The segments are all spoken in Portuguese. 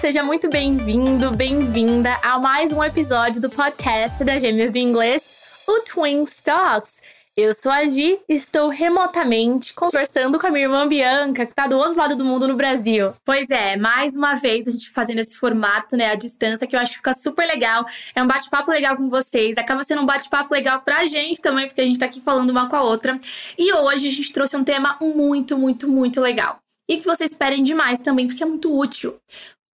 seja muito bem-vindo, bem-vinda a mais um episódio do podcast da Gêmeas do Inglês, o Twin Talks. Eu sou a Gi estou remotamente conversando com a minha irmã Bianca, que está do outro lado do mundo no Brasil. Pois é, mais uma vez a gente fazendo esse formato, né, à distância, que eu acho que fica super legal. É um bate-papo legal com vocês, acaba sendo um bate-papo legal pra gente também, porque a gente tá aqui falando uma com a outra. E hoje a gente trouxe um tema muito, muito, muito legal. E que vocês esperem demais também, porque é muito útil.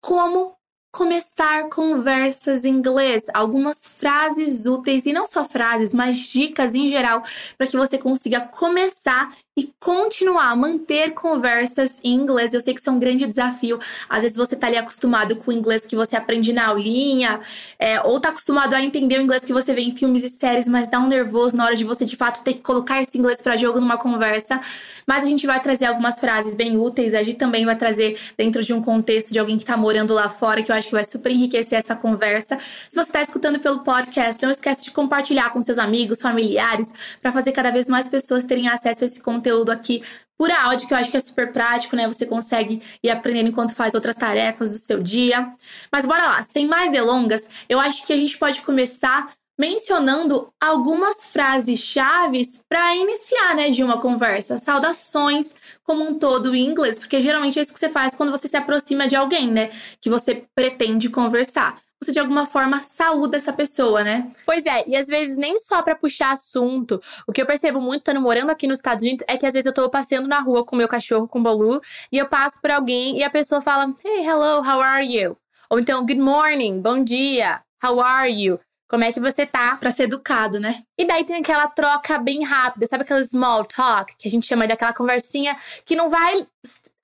Como começar conversas em inglês, algumas frases úteis e não só frases, mas dicas em geral para que você consiga começar e continuar a manter conversas em inglês. Eu sei que isso é um grande desafio. Às vezes você tá ali acostumado com o inglês que você aprende na aulinha, é, ou tá acostumado a entender o inglês que você vê em filmes e séries, mas dá um nervoso na hora de você de fato ter que colocar esse inglês para jogo numa conversa. Mas a gente vai trazer algumas frases bem úteis. A gente também vai trazer dentro de um contexto de alguém que tá morando lá fora, que eu acho que vai super enriquecer essa conversa. Se você está escutando pelo podcast, não esquece de compartilhar com seus amigos, familiares, para fazer cada vez mais pessoas terem acesso a esse conteúdo aqui por áudio, que eu acho que é super prático, né? Você consegue ir aprendendo enquanto faz outras tarefas do seu dia. Mas bora lá, sem mais delongas, eu acho que a gente pode começar mencionando algumas frases chaves para iniciar, né, de uma conversa, saudações como um todo em inglês, porque geralmente é isso que você faz quando você se aproxima de alguém, né, que você pretende conversar. Você de alguma forma saúda essa pessoa, né? Pois é, e às vezes nem só para puxar assunto. O que eu percebo muito estando morando aqui nos Estados Unidos é que às vezes eu tô passeando na rua com meu cachorro, com o Bolu, e eu passo por alguém e a pessoa fala: "Hey, hello, how are you?" Ou então, "Good morning, bom dia, how are you?" Como é que você tá? Pra ser educado, né? E daí tem aquela troca bem rápida, sabe aquela small talk, que a gente chama daquela conversinha que não vai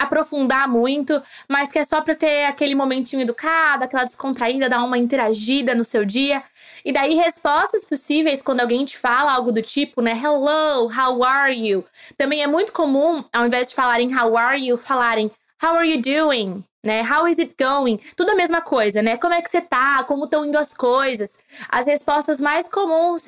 aprofundar muito, mas que é só pra ter aquele momentinho educado, aquela descontraída, dar uma interagida no seu dia. E daí, respostas possíveis quando alguém te fala algo do tipo, né? Hello, how are you? Também é muito comum, ao invés de falarem how are you, falarem how are you doing? né? How is it going? Tudo a mesma coisa, né? Como é que você tá? Como estão indo as coisas? As respostas mais comuns,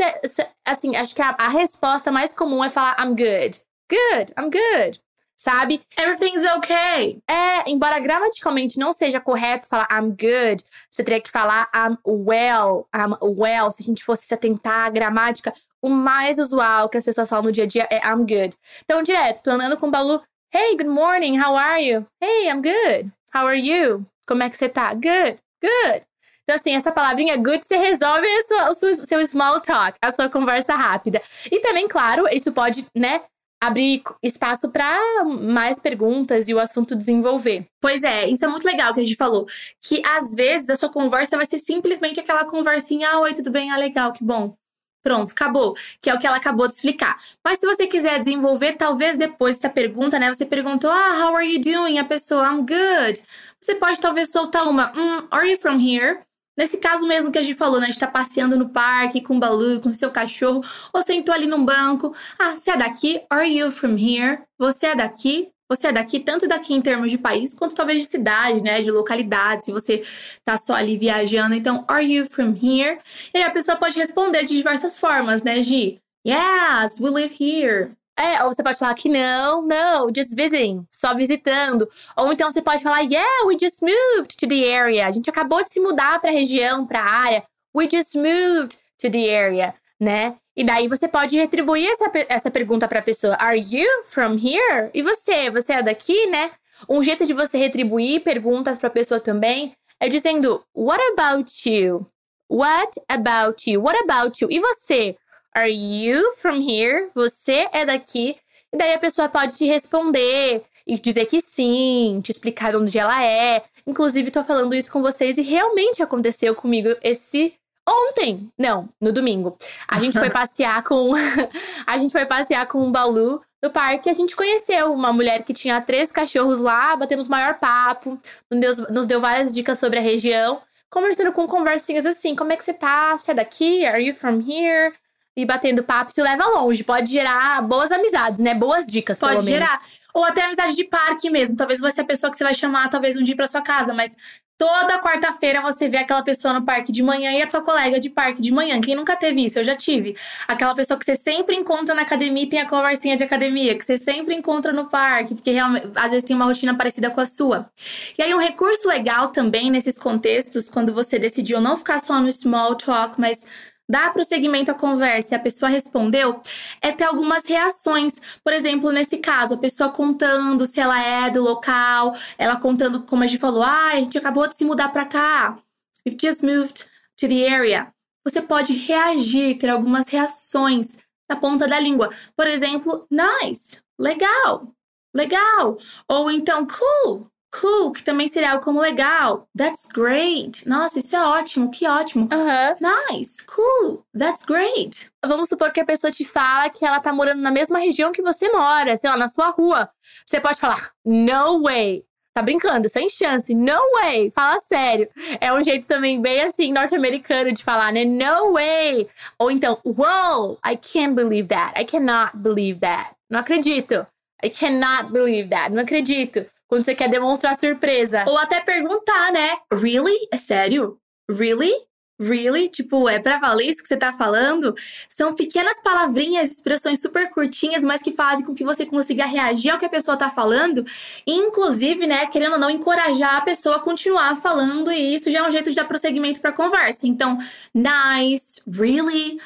assim, acho que a, a, resposta mais comum é falar I'm good. Good, I'm good. Sabe? Everything's okay. É, embora gramaticalmente não seja correto falar I'm good, você teria que falar I'm well, I'm well. Se a gente fosse se atentar à gramática, o mais usual que as pessoas falam no dia a dia é I'm good. Então, direto, tô andando com o Balu, Hey, good morning, how are you? Hey, I'm good. How are you? Como é que você tá? Good, good. Então, assim, essa palavrinha good você resolve seu, o seu small talk, a sua conversa rápida. E também, claro, isso pode, né, abrir espaço para mais perguntas e o assunto desenvolver. Pois é, isso é muito legal que a gente falou. Que às vezes a sua conversa vai ser simplesmente aquela conversinha: ah, oi, tudo bem? Ah, legal, que bom. Pronto, acabou. Que é o que ela acabou de explicar. Mas se você quiser desenvolver, talvez depois dessa pergunta, né? Você perguntou, ah, how are you doing? A pessoa, I'm good. Você pode talvez soltar uma, mm, are you from here? Nesse caso mesmo que a gente falou, né? A gente tá passeando no parque com o Balu, com seu cachorro, ou sentou ali num banco. Ah, você é daqui? Are you from here? Você é daqui? Você é daqui, tanto daqui em termos de país, quanto talvez de cidade, né? De localidade, se você tá só ali viajando. Então, are you from here? E a pessoa pode responder de diversas formas, né, Gi? Yes, we live here. É, ou você pode falar que não, não, just visiting, só visitando. Ou então você pode falar, yeah, we just moved to the area. A gente acabou de se mudar para a região, para a área. We just moved to the area, né? E daí você pode retribuir essa, essa pergunta para a pessoa: Are you from here? E você? Você é daqui, né? Um jeito de você retribuir perguntas para a pessoa também é dizendo: What about you? What about you? What about you? E você? Are you from here? Você é daqui? E daí a pessoa pode te responder e dizer que sim, te explicar de onde ela é. Inclusive, tô falando isso com vocês e realmente aconteceu comigo esse Ontem, não, no domingo, a gente foi passear com a gente foi passear com o Balu no parque. A gente conheceu uma mulher que tinha três cachorros lá, batemos maior papo, nos deu, nos deu várias dicas sobre a região, conversando com conversinhas assim, como é que você tá? Você é daqui? Are you from here? E batendo papo, isso leva longe, pode gerar boas amizades, né? Boas dicas, pode pelo gerar. Menos. Ou até amizade de parque mesmo. Talvez você é a pessoa que você vai chamar, talvez um dia para sua casa, mas Toda quarta-feira você vê aquela pessoa no parque de manhã e a sua colega de parque de manhã. Quem nunca teve isso? Eu já tive. Aquela pessoa que você sempre encontra na academia e tem a conversinha de academia, que você sempre encontra no parque, porque realmente, às vezes tem uma rotina parecida com a sua. E aí, um recurso legal também nesses contextos, quando você decidiu não ficar só no small talk, mas dar prosseguimento à conversa e a pessoa respondeu, é ter algumas reações. Por exemplo, nesse caso, a pessoa contando se ela é do local, ela contando como a gente falou, ah, a gente acabou de se mudar para cá. We've just moved to the area. Você pode reagir, ter algumas reações na ponta da língua. Por exemplo, nice, legal, legal. Ou então, cool, Cool, que também seria algo como legal. That's great. Nossa, isso é ótimo, que ótimo. Uhum. Nice, cool, that's great. Vamos supor que a pessoa te fala que ela tá morando na mesma região que você mora, sei lá, na sua rua. Você pode falar, no way. Tá brincando, sem chance. No way. Fala sério. É um jeito também bem assim, norte-americano de falar, né? No way. Ou então, wow, I can't believe that. I cannot believe that. Não acredito. I cannot believe that. Não acredito. Quando você quer demonstrar surpresa. Ou até perguntar, né? Really? É sério? Really? Really? Tipo, é pra valer isso que você tá falando? São pequenas palavrinhas, expressões super curtinhas, mas que fazem com que você consiga reagir ao que a pessoa tá falando. Inclusive, né, querendo ou não, encorajar a pessoa a continuar falando. E isso já é um jeito de dar prosseguimento pra conversa. Então, nice, really?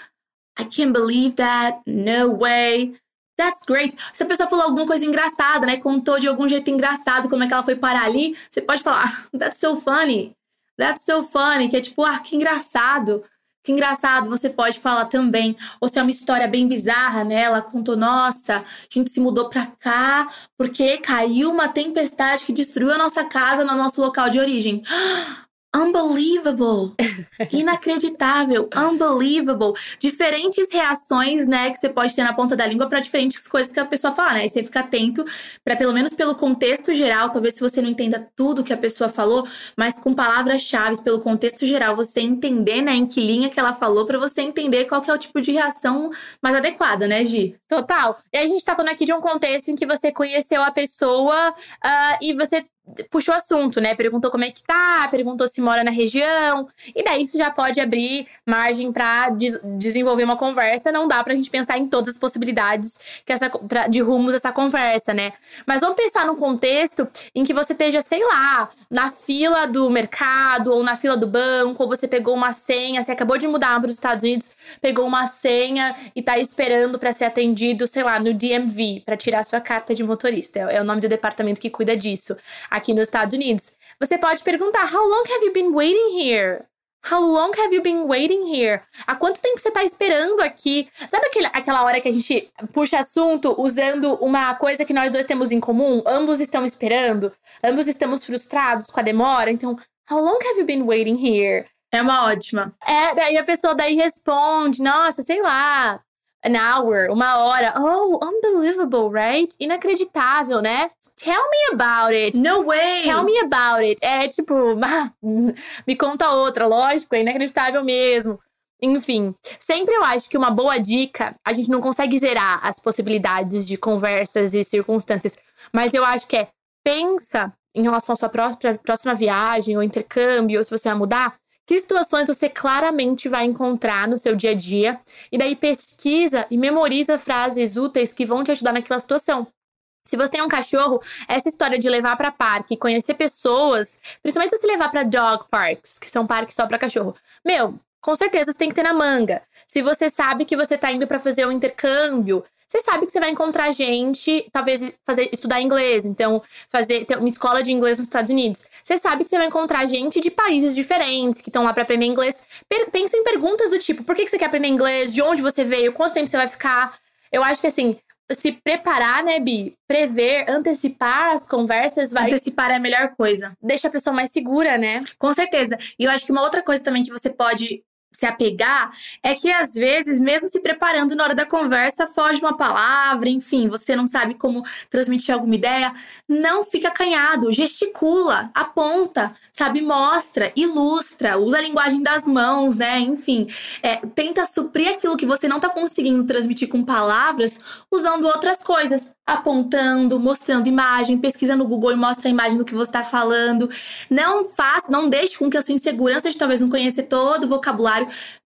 I can't believe that. No way. That's great. Se a pessoa falou alguma coisa engraçada, né? Contou de algum jeito engraçado como é que ela foi parar ali, você pode falar, that's so funny. That's so funny. Que é tipo, ah, que engraçado. Que engraçado, você pode falar também. Ou se é uma história bem bizarra, né? Ela contou, nossa, a gente se mudou pra cá porque caiu uma tempestade que destruiu a nossa casa no nosso local de origem. unbelievable, inacreditável, unbelievable. Diferentes reações, né, que você pode ter na ponta da língua para diferentes coisas que a pessoa fala, né? E você fica atento para pelo menos pelo contexto geral, talvez se você não entenda tudo que a pessoa falou, mas com palavras-chave pelo contexto geral, você entender, né, em que linha que ela falou para você entender qual que é o tipo de reação mais adequada, né, Gi? Total. E a gente tá falando aqui de um contexto em que você conheceu a pessoa uh, e você puxou assunto, né? Perguntou como é que tá, perguntou se mora na região. E daí isso já pode abrir margem para des desenvolver uma conversa. Não dá pra gente pensar em todas as possibilidades que essa, pra, de rumos dessa conversa, né? Mas vamos pensar num contexto em que você esteja, sei lá, na fila do mercado ou na fila do banco, ou você pegou uma senha, você acabou de mudar para os Estados Unidos, pegou uma senha e tá esperando para ser atendido, sei lá, no DMV, para tirar sua carta de motorista. É, é o nome do departamento que cuida disso aqui nos Estados Unidos. Você pode perguntar: How long have you been waiting here? How long have you been waiting here? Há quanto tempo você está esperando aqui? Sabe aquele, aquela hora que a gente puxa assunto usando uma coisa que nós dois temos em comum? Ambos estão esperando, ambos estamos frustrados com a demora. Então, how long have you been waiting here? É uma ótima. É, daí a pessoa daí responde: Nossa, sei lá, an hour, uma hora. Oh, unbelievable, right? Inacreditável, né? Tell me about it. No way. Tell me about it. É tipo, me conta outra, lógico, é inacreditável mesmo. Enfim, sempre eu acho que uma boa dica, a gente não consegue zerar as possibilidades de conversas e circunstâncias, mas eu acho que é pensa em relação à sua própria, próxima viagem ou intercâmbio, ou se você vai mudar, que situações você claramente vai encontrar no seu dia a dia? E daí pesquisa e memoriza frases úteis que vão te ajudar naquela situação. Se você tem um cachorro, essa história de levar para parque, conhecer pessoas, principalmente se levar para dog parks, que são parques só para cachorro. Meu, com certeza você tem que ter na manga. Se você sabe que você tá indo para fazer um intercâmbio, você sabe que você vai encontrar gente, talvez fazer estudar inglês, então fazer ter uma escola de inglês nos Estados Unidos. Você sabe que você vai encontrar gente de países diferentes que estão lá para aprender inglês. Pensa em perguntas do tipo: por que você quer aprender inglês? De onde você veio? Quanto tempo você vai ficar? Eu acho que assim, se preparar, né, Bi? Prever, antecipar as conversas vai. Antecipar é a melhor coisa. Deixa a pessoa mais segura, né? Com certeza. E eu acho que uma outra coisa também que você pode se apegar é que às vezes, mesmo se preparando na hora da conversa, foge uma palavra, enfim, você não sabe como transmitir alguma ideia, não fica acanhado, gesticula, aponta, sabe, mostra, ilustra, usa a linguagem das mãos, né? Enfim, é, tenta suprir aquilo que você não tá conseguindo transmitir com palavras usando outras coisas. Apontando, mostrando imagem, pesquisa no Google e mostra a imagem do que você está falando. Não faça, não deixe com que a sua insegurança de talvez não conhecer todo o vocabulário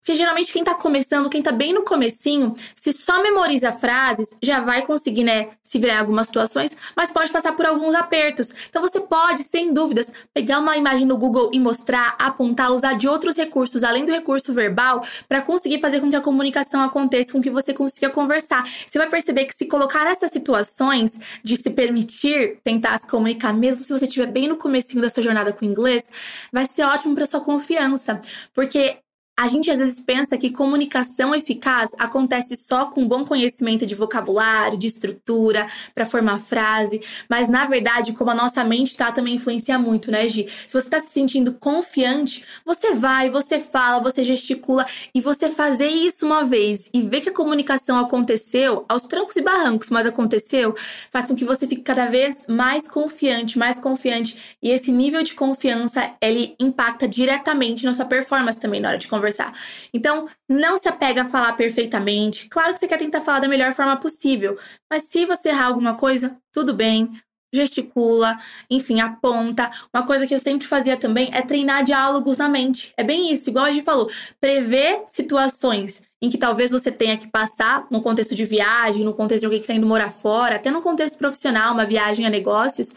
porque geralmente quem tá começando, quem tá bem no comecinho, se só memoriza frases, já vai conseguir, né, se virar em algumas situações, mas pode passar por alguns apertos. Então você pode, sem dúvidas, pegar uma imagem no Google e mostrar, apontar, usar de outros recursos além do recurso verbal para conseguir fazer com que a comunicação aconteça, com que você consiga conversar. Você vai perceber que se colocar nessas situações de se permitir tentar se comunicar, mesmo se você estiver bem no comecinho da sua jornada com o inglês, vai ser ótimo para sua confiança, porque a gente às vezes pensa que comunicação eficaz acontece só com bom conhecimento de vocabulário, de estrutura, para formar frase, mas na verdade, como a nossa mente tá, também influencia muito, né, Gi? Se você tá se sentindo confiante, você vai, você fala, você gesticula e você fazer isso uma vez e ver que a comunicação aconteceu, aos trancos e barrancos, mas aconteceu, faz com que você fique cada vez mais confiante, mais confiante, e esse nível de confiança, ele impacta diretamente na sua performance também na hora de conversar conversar. Então, não se apega a falar perfeitamente. Claro que você quer tentar falar da melhor forma possível, mas se você errar alguma coisa, tudo bem. Gesticula, enfim, aponta. Uma coisa que eu sempre fazia também é treinar diálogos na mente. É bem isso, igual a gente falou. Prever situações em que talvez você tenha que passar no contexto de viagem, no contexto de alguém que está indo morar fora, até no contexto profissional, uma viagem a negócios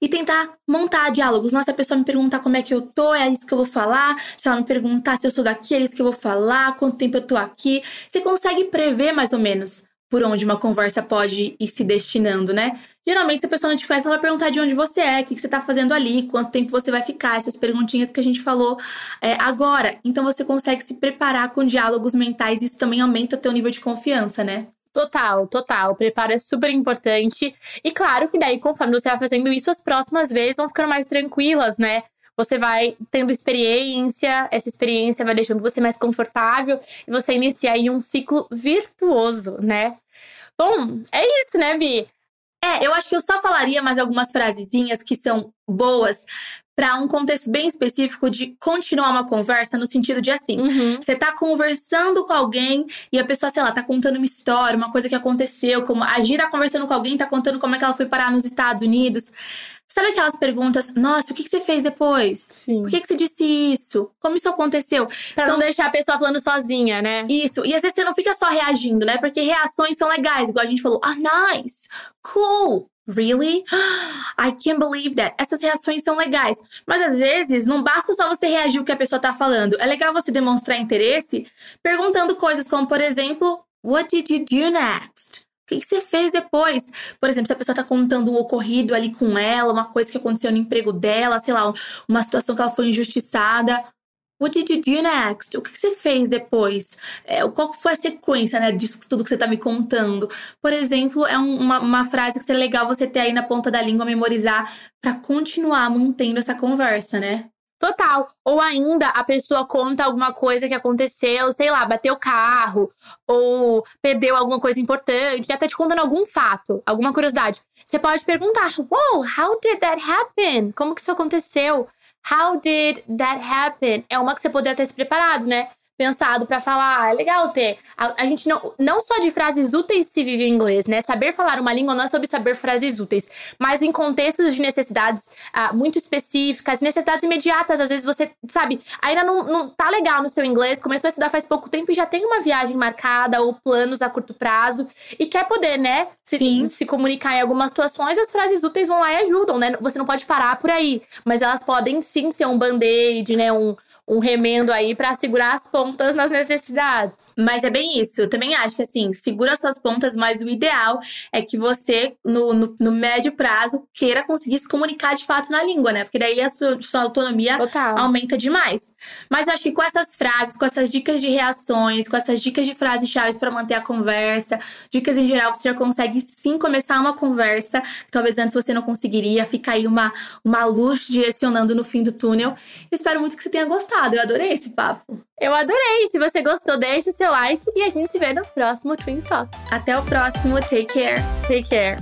e tentar montar diálogos. Nossa, a pessoa me perguntar como é que eu tô, é isso que eu vou falar. Se ela me perguntar se eu sou daqui, é isso que eu vou falar, quanto tempo eu tô aqui. Você consegue prever mais ou menos por onde uma conversa pode ir se destinando, né? Geralmente, se a pessoa não te conhece, ela vai perguntar de onde você é, o que você tá fazendo ali, quanto tempo você vai ficar, essas perguntinhas que a gente falou é, agora. Então, você consegue se preparar com diálogos mentais, isso também aumenta o teu nível de confiança, né? Total, total. O preparo é super importante. E claro que daí, conforme você vai fazendo isso, as próximas vezes vão ficando mais tranquilas, né? Você vai tendo experiência, essa experiência vai deixando você mais confortável e você inicia aí um ciclo virtuoso, né? Bom, é isso, né, Bi? É, eu acho que eu só falaria mais algumas frasezinhas que são boas para um contexto bem específico de continuar uma conversa no sentido de assim, uhum. você tá conversando com alguém e a pessoa, sei lá, tá contando uma história, uma coisa que aconteceu, como a Gira tá conversando com alguém, tá contando como é que ela foi parar nos Estados Unidos. Sabe aquelas perguntas? Nossa, o que, que você fez depois? Sim. Por que, que você disse isso? Como isso aconteceu? Pra são... não deixar a pessoa falando sozinha, né? Isso. E às vezes você não fica só reagindo, né? Porque reações são legais, igual a gente falou. Ah, nice! Cool! Really? I can't believe that. Essas reações são legais. Mas às vezes não basta só você reagir o que a pessoa tá falando. É legal você demonstrar interesse perguntando coisas como, por exemplo, What did you do next? O que você fez depois? Por exemplo, se a pessoa tá contando um ocorrido ali com ela, uma coisa que aconteceu no emprego dela, sei lá, uma situação que ela foi injustiçada. What did you do next? O que você fez depois? É, qual foi a sequência, né, disso tudo que você está me contando? Por exemplo, é um, uma, uma frase que seria legal você ter aí na ponta da língua, memorizar, para continuar mantendo essa conversa, né? Total. Ou ainda a pessoa conta alguma coisa que aconteceu, sei lá, bateu o carro, ou perdeu alguma coisa importante, até te contando algum fato, alguma curiosidade. Você pode perguntar: Wow, how did that happen? Como que isso aconteceu? How did that happen? É uma que você poderia ter se preparado, né? Pensado para falar. Ah, é legal ter. A, a, gente não, não só de frases úteis se vive em inglês, né? Saber falar uma língua não é sobre saber frases úteis, mas em contextos de necessidades uh, muito específicas, necessidades imediatas. Às vezes você, sabe, ainda não, não tá legal no seu inglês, começou a estudar faz pouco tempo e já tem uma viagem marcada ou planos a curto prazo e quer poder, né? Se, se comunicar em algumas situações, as frases úteis vão lá e ajudam, né? Você não pode parar por aí, mas elas podem sim ser um band-aid, né? Um, um remendo aí para segurar as pontas nas necessidades. Mas é bem isso. Eu também acho que assim, segura suas pontas, mas o ideal é que você, no, no, no médio prazo, queira conseguir se comunicar de fato na língua, né? Porque daí a sua, sua autonomia Total. aumenta demais. Mas eu acho que com essas frases, com essas dicas de reações, com essas dicas de frases-chave para manter a conversa, dicas em geral, você já consegue sim começar uma conversa que talvez antes você não conseguiria. Fica aí uma, uma luz direcionando no fim do túnel. Eu espero muito que você tenha gostado Eu adorei esse papo. Eu adorei. Se você gostou, deixe seu like e a gente se vê no próximo Twin Talks. Até o próximo. Take care. Take care.